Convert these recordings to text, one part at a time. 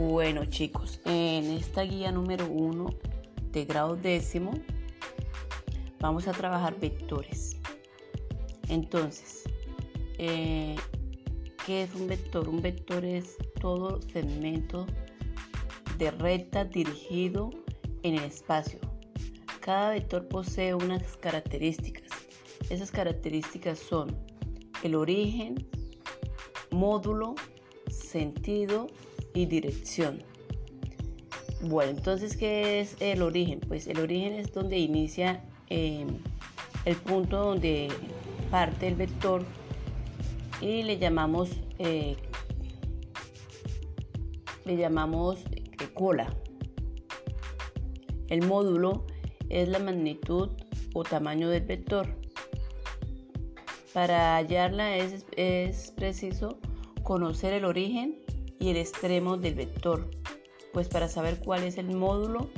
Bueno chicos, en esta guía número uno de grado décimo vamos a trabajar vectores. Entonces, eh, ¿qué es un vector? Un vector es todo segmento de recta dirigido en el espacio. Cada vector posee unas características. Esas características son el origen, módulo, sentido y dirección. Bueno, entonces, ¿qué es el origen? Pues el origen es donde inicia eh, el punto donde parte el vector y le llamamos eh, le llamamos eh, cola. El módulo es la magnitud o tamaño del vector. Para hallarla es, es preciso conocer el origen y el extremo del vector, pues para saber cuál es el módulo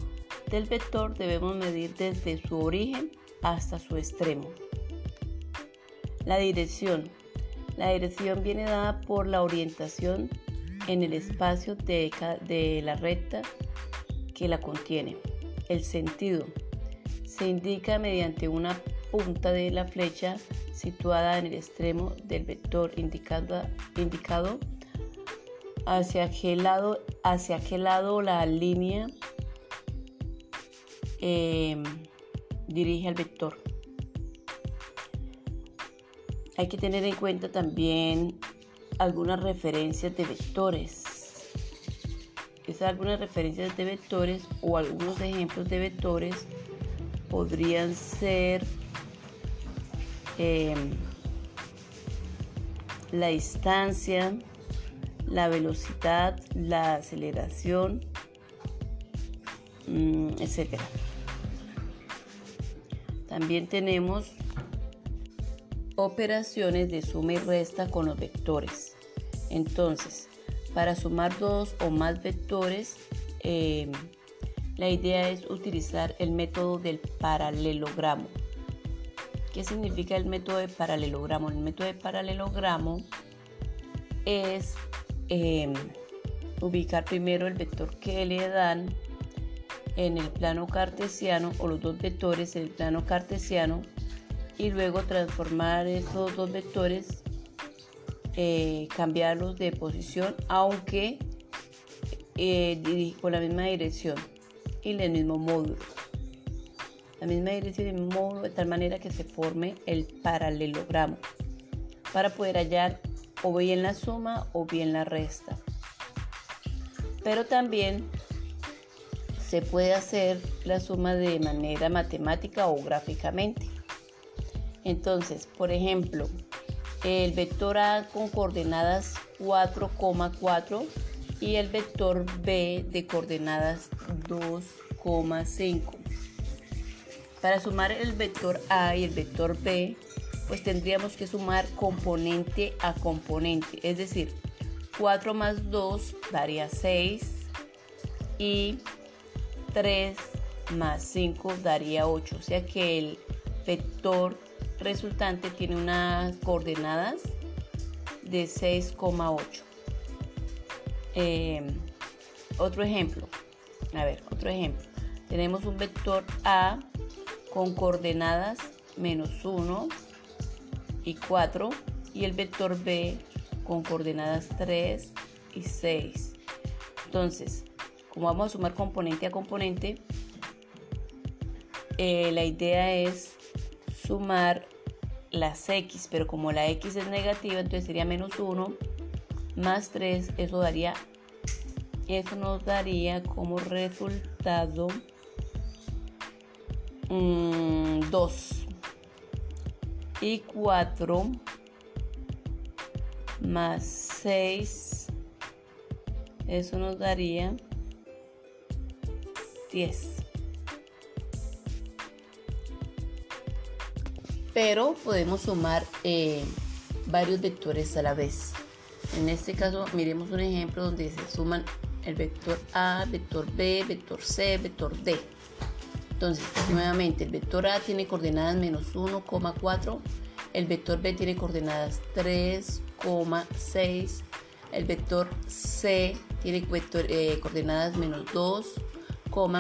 del vector debemos medir desde su origen hasta su extremo. La dirección. La dirección viene dada por la orientación en el espacio de, la recta que la contiene. El sentido se indica mediante una punta de la flecha situada en el extremo del vector indicado hacia qué lado, hacia qué lado la línea em, dirige al vector. Hay que tener en cuenta también algunas referencias de vectores. Esas algunas referencias de vectores o algunos ejemplos de vectores podrían ser em, la distancia, la velocidad, la aceleración, mm, etc. También tenemos operaciones de suma y resta con los vectores. Entonces, para sumar dos o más vectores, eh, la idea es utilizar el método del paralelogramo. ¿Qué significa el método de paralelogramo? El método de paralelogramo es Em, ubicar primero el vector que le dan en el plano cartesiano o los dos vectores en el plano cartesiano y luego transformar esos dos vectores, eh, cambiarlos de posición aunque eh, con la misma dirección y el mismo módulo. La misma dirección y el mismo módulo de tal manera que se forme el paralelogramo para poder hallar o bien la suma o bien la resta. Pero también se puede hacer la suma de manera matemática o gráficamente. Entonces, por ejemplo, el vector A con coordenadas 4,4 y el vector B de coordenadas 2,5. Para sumar el vector A y el vector B pues tendríamos que sumar componente a componente, es decir, 4 más 2 daría 6 y 3 más 5 daría 8, o sea que el vector resultante tiene unas coordenadas de 6,8. Em, otro ejemplo, a ver, otro ejemplo. Tenemos un vector A con coordenadas menos 1, y 4 y el vector B con coordenadas 3 y 6. Entonces, como vamos a sumar componente a componente, eh, la idea es sumar las x, pero como la x es negativa, entonces sería menos 1 más 3, eso daría eso nos daría como resultado 2. Mm, y 4 más 6 eso nos daría 10 pero podemos sumar eh, varios vectores a la vez. En este caso miremos un ejemplo donde se suman el vector A, vector B, vector C, vector D entonces, nuevamente, el vector A tiene coordenadas menos 1,4, el vector B tiene coordenadas 3,6, el vector C tiene eh, coordenadas menos 2,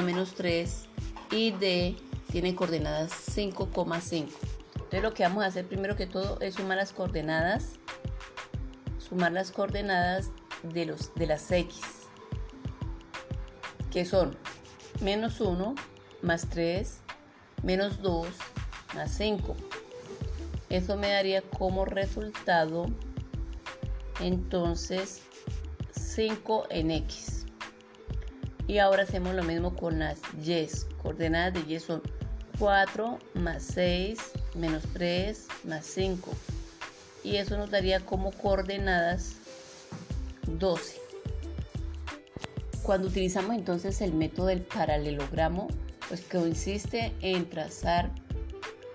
menos 3 y D tiene coordenadas 5,5. Entonces lo que vamos a hacer primero que todo es sumar las coordenadas, sumar las coordenadas de, los, de las X, que son menos 1 más 3, menos 2 más 5. Eso me daría como resultado entonces 5 en X. Y ahora hacemos lo mismo con las Y. Coordenadas de Y son 4 más 6 menos 3 más 5. Y eso nos daría como coordenadas 12. Cuando utilizamos entonces el método del paralelogramo, pues consiste en trazar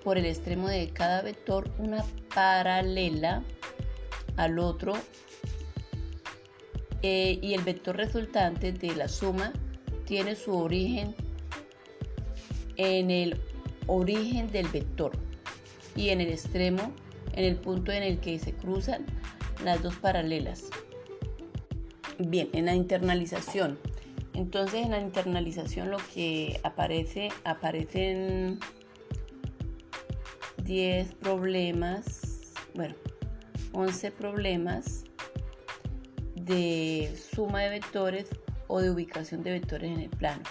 por el extremo de cada vector una paralela al otro eh, y el vector resultante de la suma tiene su origen en el origen del vector y en el extremo en el punto en el que se cruzan las dos paralelas. Bien, en la internalización. Entonces en la internalización lo que aparece, aparecen 10 problemas, bueno, 11 problemas de suma de vectores o de ubicación de vectores en el plano.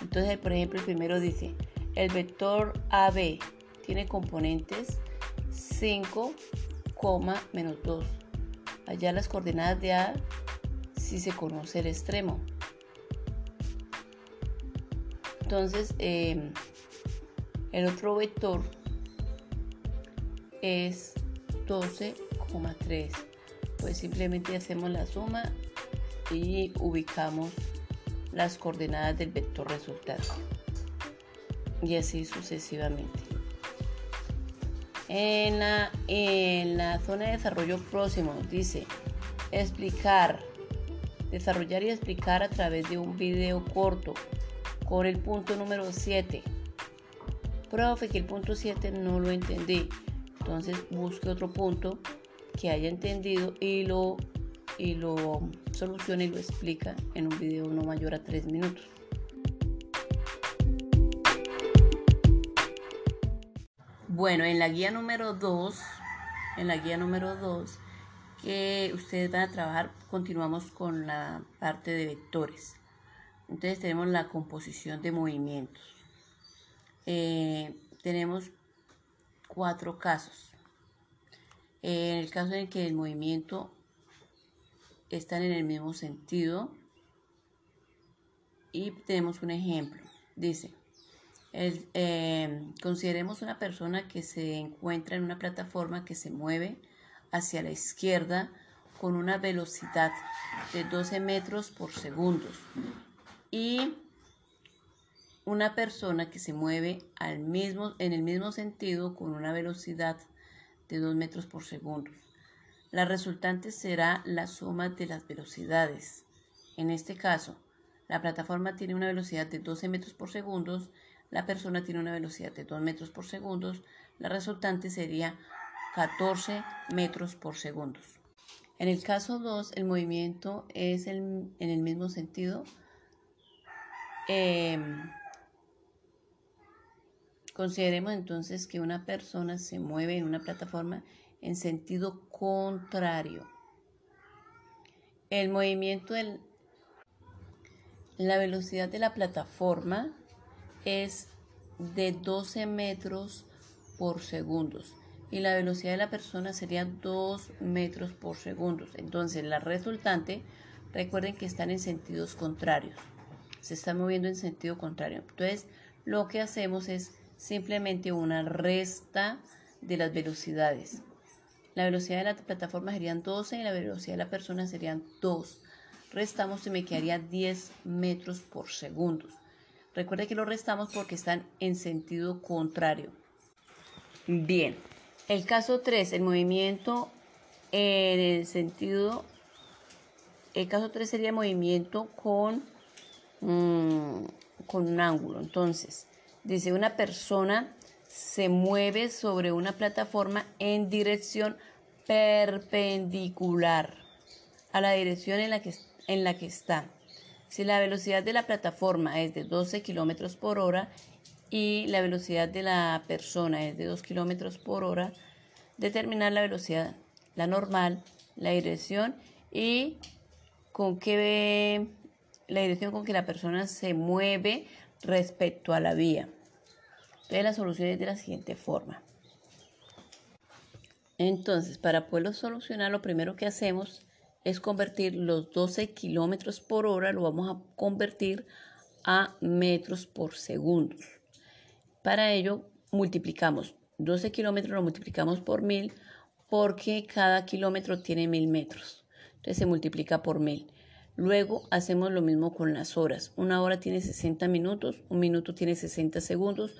Entonces, por ejemplo, el primero dice, el vector AB tiene componentes 5, menos 2. Allá las coordenadas de A si se conoce el extremo. Entonces, em, el otro vector es 12,3 pues simplemente hacemos la suma y ubicamos las coordenadas del vector resultado y así sucesivamente. En la, en la zona de desarrollo próximo dice explicar desarrollar y explicar a través de un video corto con el punto número 7 profe que el punto 7 no lo entendí entonces busque otro punto que haya entendido y lo, y lo soluciona y lo explica en un video no mayor a 3 minutos. Bueno, en la guía número 2, en la guía número 2 que ustedes van a trabajar, continuamos con la parte de vectores. Entonces tenemos la composición de movimientos. Eh, tenemos cuatro casos. En el caso en que el movimiento están en el mismo sentido, y tenemos un ejemplo. Dice, em, consideremos una persona que se encuentra en una plataforma que se mueve hacia la izquierda con una velocidad de 12 metros por segundo y una persona que se mueve al mismo, en el mismo sentido con una velocidad de 2 metros por segundo. La resultante será la suma de las velocidades. En este caso, la plataforma tiene una velocidad de 12 metros por segundo, la persona tiene una velocidad de 2 metros por segundo, la resultante sería 14 metros por segundo. En el caso 2, el movimiento es en el mismo sentido. Em, Consideremos entonces que una persona se mueve en una plataforma en sentido contrario. El movimiento de la velocidad de la plataforma es de 12 metros por segundo y la velocidad de la persona sería 2 metros por segundo. Entonces la resultante, recuerden que están en sentidos contrarios. Se están moviendo en sentido contrario. Entonces lo que hacemos es simplemente una resta de las velocidades. La velocidad de la plataforma serían 12 y la velocidad de la persona serían 2. Restamos y me quedaría 10 metros por segundo. Recuerde que lo restamos porque están en sentido contrario. Bien, el caso 3, el movimiento en el sentido, el caso 3 sería movimiento con, mm, con un ángulo. Entonces, Dice, una persona se mueve sobre una plataforma en dirección perpendicular a la dirección en la que, en la que está. Si la velocidad de la plataforma es de 12 kilómetros por hora y la velocidad de la persona es de 2 kilómetros por hora, determinar la velocidad, la normal, la dirección y con qué la dirección con que la persona se mueve respecto a la vía. Entonces la solución es de la siguiente forma. Entonces, para poderlo solucionar, lo primero que hacemos es convertir los 12 kilómetros por hora, lo vamos a convertir a metros por segundo. Para ello, multiplicamos 12 kilómetros, lo multiplicamos por 1000 porque cada kilómetro tiene 1000 metros. Entonces se multiplica por 1000. Luego hacemos lo mismo con las horas. Una hora tiene 60 minutos, un minuto tiene 60 segundos.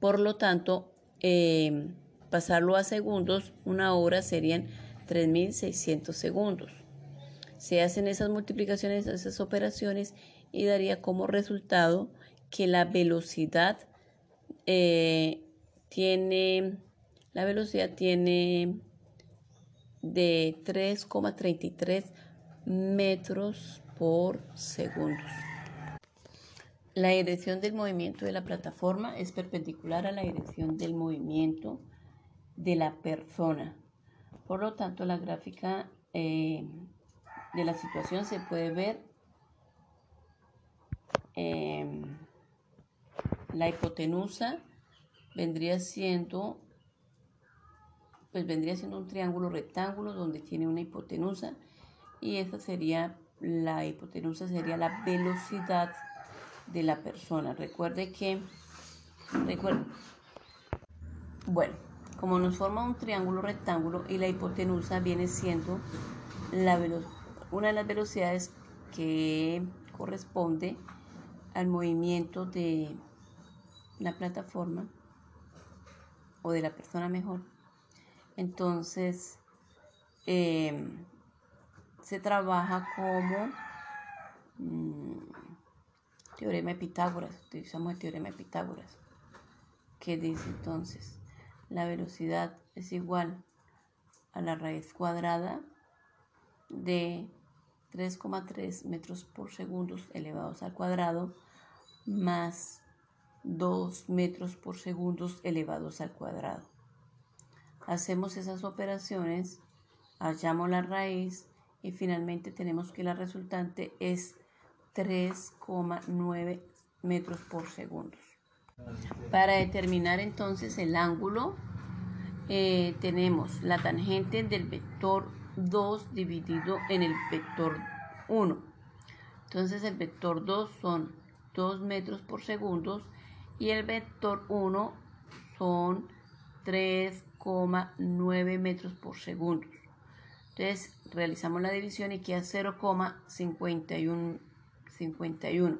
Por lo tanto, eh, pasarlo a segundos, una hora serían 3.600 segundos. Se hacen esas multiplicaciones, esas operaciones y daría como resultado que la velocidad eh, tiene, la velocidad tiene de 3,33 metros por segundos. La dirección del movimiento de la plataforma es perpendicular a la dirección del movimiento de la persona. Por lo tanto, la gráfica eh, de la situación se puede ver em, la hipotenusa vendría siendo pues vendría siendo un triángulo rectángulo donde tiene una hipotenusa y esa sería la hipotenusa sería la velocidad de la persona. Recuerde que bueno, como nos forma un triángulo rectángulo y la hipotenusa viene siendo la una de las velocidades que corresponde al movimiento de la plataforma o de la persona mejor. Entonces, em, se trabaja como mm, teorema de Pitágoras, utilizamos el teorema de Pitágoras, que dice entonces la velocidad es igual a la raíz cuadrada de 3,3 metros por segundo elevados al cuadrado más 2 metros por segundo elevados al cuadrado. Hacemos esas operaciones, hallamos la raíz y finalmente tenemos que la resultante es 3,9 metros por segundo. Para determinar entonces el ángulo, eh, tenemos la tangente del vector 2 dividido en el vector 1. Entonces el vector 2 son 2 metros por segundo y el vector 1 son 3,9 metros por segundo. Realizamos la división y queda 0,51. 51.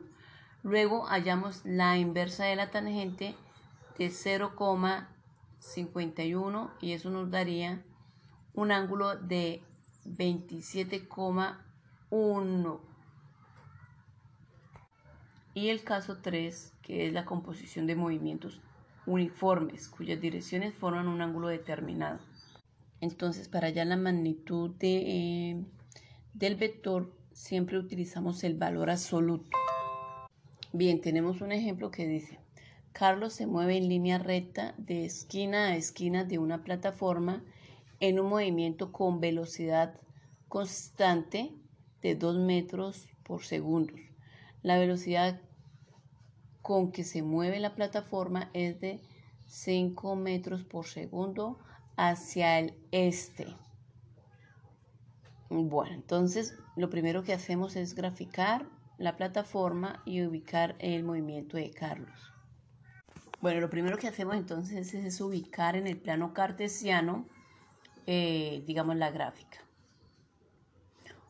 Luego hallamos la inversa de la tangente de 0,51 y eso nos daría un ángulo de 27,1. Y el caso 3, que es la composición de movimientos uniformes cuyas direcciones forman un ángulo determinado. Entonces, para hallar la magnitud de, eh, del vector, siempre utilizamos el valor absoluto. Bien, tenemos un ejemplo que dice, Carlos se mueve en línea recta de esquina a esquina de una plataforma en un movimiento con velocidad constante de 2 metros por segundo. La velocidad con que se mueve la plataforma es de 5 metros por segundo hacia el este. Bueno, entonces lo primero que hacemos es graficar la plataforma y ubicar el movimiento de Carlos. Bueno, lo primero que hacemos entonces es ubicar en el plano cartesiano, eh, digamos, la gráfica.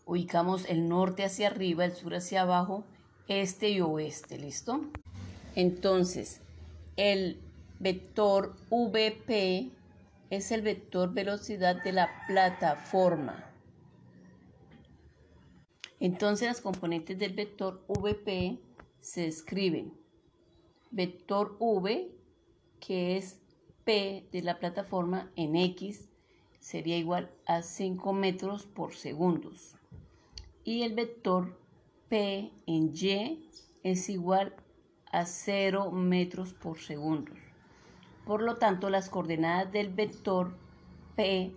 Ubicamos el norte hacia arriba, el sur hacia abajo, este y oeste, ¿listo? Entonces, el vector VP es el vector velocidad de la plataforma. Entonces las componentes del vector VP se escriben vector V, que es P de la plataforma en X, sería igual a 5 metros por segundos. Y el vector P en Y es igual a 0 metros por segundo. Por lo tanto, las coordenadas del vector P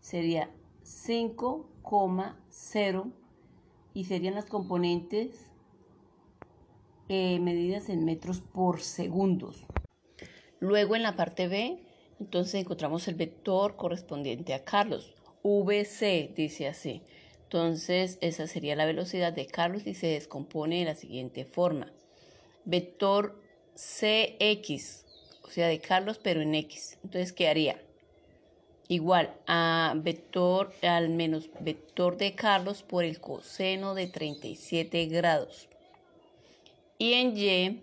sería 5,0 y serían las componentes eh, medidas en metros por segundos. Luego en la parte B, entonces encontramos el vector correspondiente a Carlos. VC dice así. Entonces esa sería la velocidad de Carlos y se descompone de la siguiente forma. Vector CX, o sea, de Carlos pero en X. Entonces quedaría igual a vector al menos vector de Carlos por el coseno de 37 grados. Y en Y,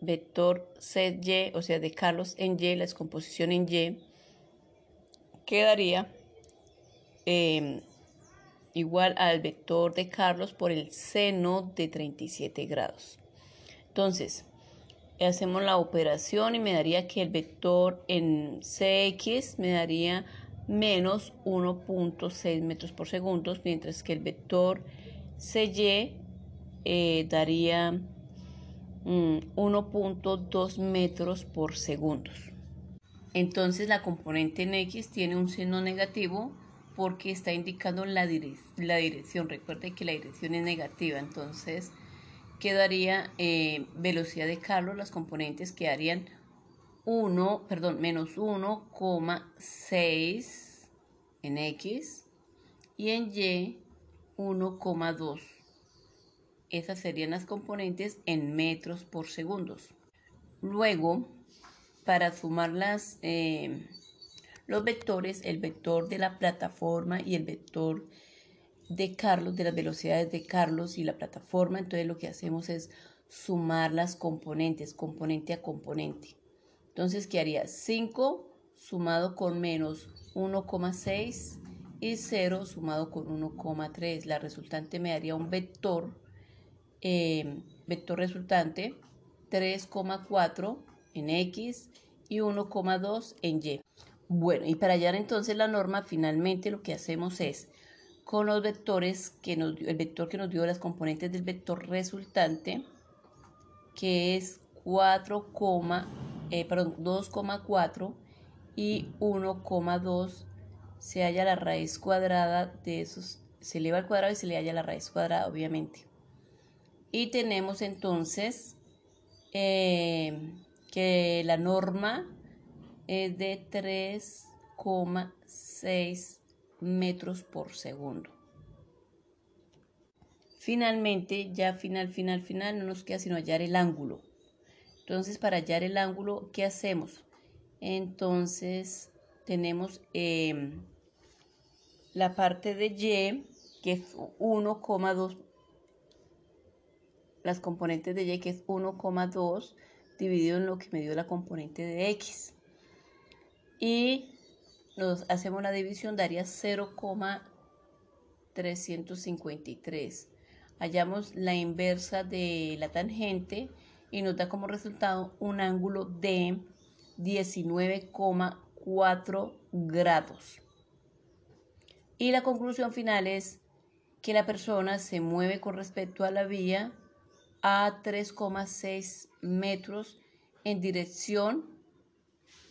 vector ZY, o sea, de Carlos en Y, la descomposición en Y, quedaría em, igual al vector de Carlos por el seno de 37 grados. Entonces, hacemos la operación y me daría que el vector en CX me daría menos 1.6 metros por segundo, mientras que el vector CY eh, daría 1.2 mm, metros por segundo. Entonces la componente en X tiene un seno negativo porque está indicando la, la dirección. Recuerde que la dirección es negativa, entonces quedaría eh, velocidad de Carlos, las componentes quedarían 1, perdón, menos 1,6 en X y en Y 1,2 esas serían las componentes en metros por segundos. Luego, para sumar las, eh, los vectores, el vector de la plataforma y el vector de Carlos, de las velocidades de Carlos y la plataforma, entonces lo que hacemos es sumar las componentes, componente a componente. Entonces, ¿qué haría? 5 sumado con menos 1,6 y 0 sumado con 1,3. La resultante me daría un vector Em, vector resultante 3,4 en X y 1,2 en Y. Bueno, y para hallar entonces la norma, finalmente lo que hacemos es, con los vectores que nos el vector que nos dio las componentes del vector resultante, que es 4, eh, perdón, 2,4 y 1,2, se halla la raíz cuadrada de esos, se eleva al cuadrado y se le halla la raíz cuadrada, obviamente. Y tenemos entonces eh, que la norma es de 3,6 metros por segundo. Finalmente, ya final, final, final, no nos queda sino hallar el ángulo. Entonces, para hallar el ángulo, ¿qué hacemos? Entonces, tenemos em, la parte de Y, que es 1,2 las componentes de y que es 1,2 dividido en lo que me dio la componente de x. Y nos hacemos la división, daría 0,353. Hallamos la inversa de la tangente y nos da como resultado un ángulo de 19,4 grados. Y la conclusión final es que la persona se mueve con respecto a la vía a 3,6 metros en dirección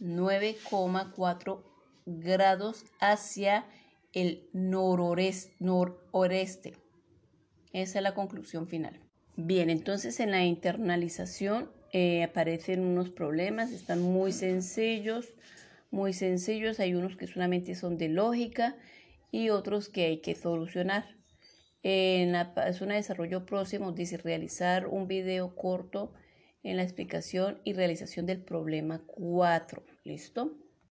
9,4 grados hacia el nororeste. Esa es la conclusión final. Bien, entonces en la internalización eh, aparecen unos problemas, están muy sencillos, muy sencillos. Hay unos que solamente son de lógica y otros que hay que solucionar. En la zona de desarrollo próximo dice realizar un video corto en la explicación y realización del problema 4. ¿Listo?